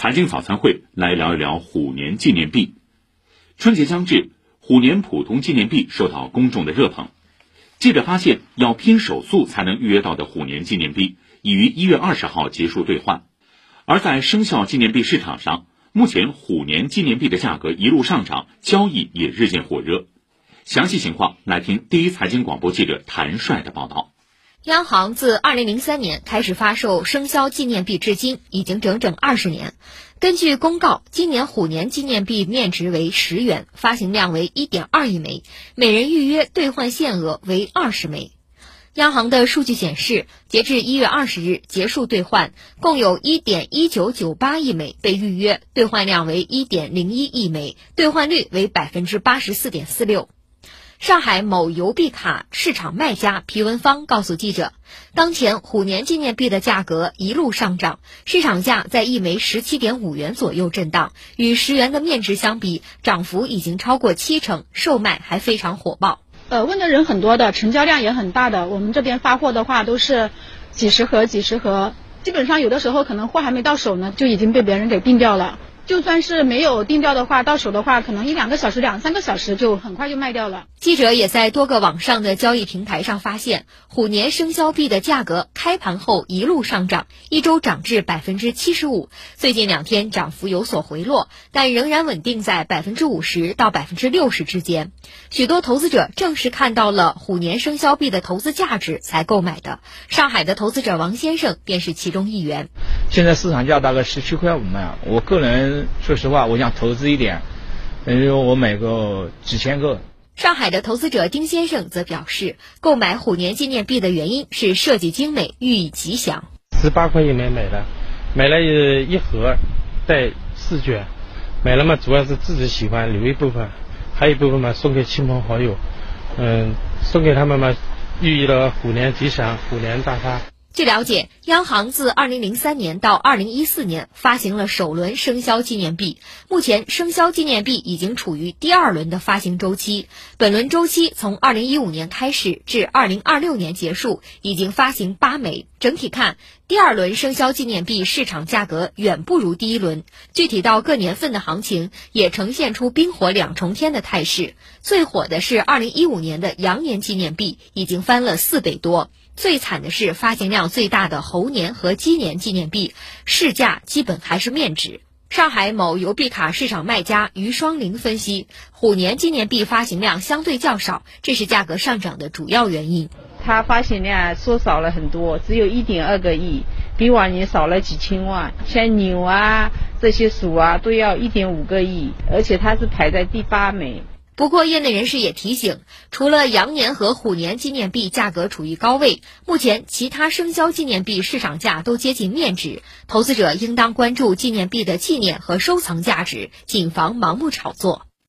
财经早餐会来聊一聊虎年纪念币。春节将至，虎年普通纪念币受到公众的热捧。记者发现，要拼手速才能预约到的虎年纪念币，已于一月二十号结束兑换。而在生肖纪念币市场上，目前虎年纪念币的价格一路上涨，交易也日渐火热。详细情况来听第一财经广播记者谭帅的报道。央行自二零零三年开始发售生肖纪念币，至今已经整整二十年。根据公告，今年虎年纪念币面值为十元，发行量为一点二亿枚，每人预约兑换限额为二十枚。央行的数据显示，截至一月二十日结束兑换，共有一点一九九八亿枚被预约，兑换量为一点零一亿枚，兑换率为百分之八十四点四六。上海某邮币卡市场卖家皮文芳告诉记者，当前虎年纪念币的价格一路上涨，市场价在一枚十七点五元左右震荡，与十元的面值相比，涨幅已经超过七成，售卖还非常火爆。呃，问的人很多的，成交量也很大的。我们这边发货的话，都是几十盒、几十盒，基本上有的时候可能货还没到手呢，就已经被别人给订掉了。就算是没有定掉的话，到手的话，可能一两个小时、两三个小时就很快就卖掉了。记者也在多个网上的交易平台上发现，虎年生肖币的价格开盘后一路上涨，一周涨至百分之七十五，最近两天涨幅有所回落，但仍然稳定在百分之五十到百分之六十之间。许多投资者正是看到了虎年生肖币的投资价值才购买的。上海的投资者王先生便是其中一员。现在市场价大概十七块五嘛，我个人说实话，我想投资一点，等于我买个几千个。上海的投资者丁先生则表示，购买虎年纪念币的原因是设计精美，寓意吉祥。十八块钱买买的，买了一盒，带四卷，买了嘛主要是自己喜欢，留一部分，还有一部分嘛送给亲朋好友，嗯，送给他们嘛，寓意了虎年吉祥，虎年大发。据了解，央行自2003年到2014年发行了首轮生肖纪念币，目前生肖纪念币已经处于第二轮的发行周期。本轮周期从2015年开始至2026年结束，已经发行八枚。整体看，第二轮生肖纪念币市场价格远不如第一轮。具体到各年份的行情，也呈现出冰火两重天的态势。最火的是2015年的羊年纪念币，已经翻了四倍多。最惨的是发行量最大的猴年和鸡年纪念币，市价基本还是面值。上海某邮币卡市场卖家于双林分析，虎年纪念币发行量相对较少，这是价格上涨的主要原因。它发行量缩少了很多，只有一点二个亿，比往年少了几千万。像牛啊这些鼠啊都要一点五个亿，而且它是排在第八名。不过，业内人士也提醒，除了羊年和虎年纪念币价格处于高位，目前其他生肖纪念币市场价都接近面值，投资者应当关注纪念币的纪念和收藏价值，谨防盲目炒作。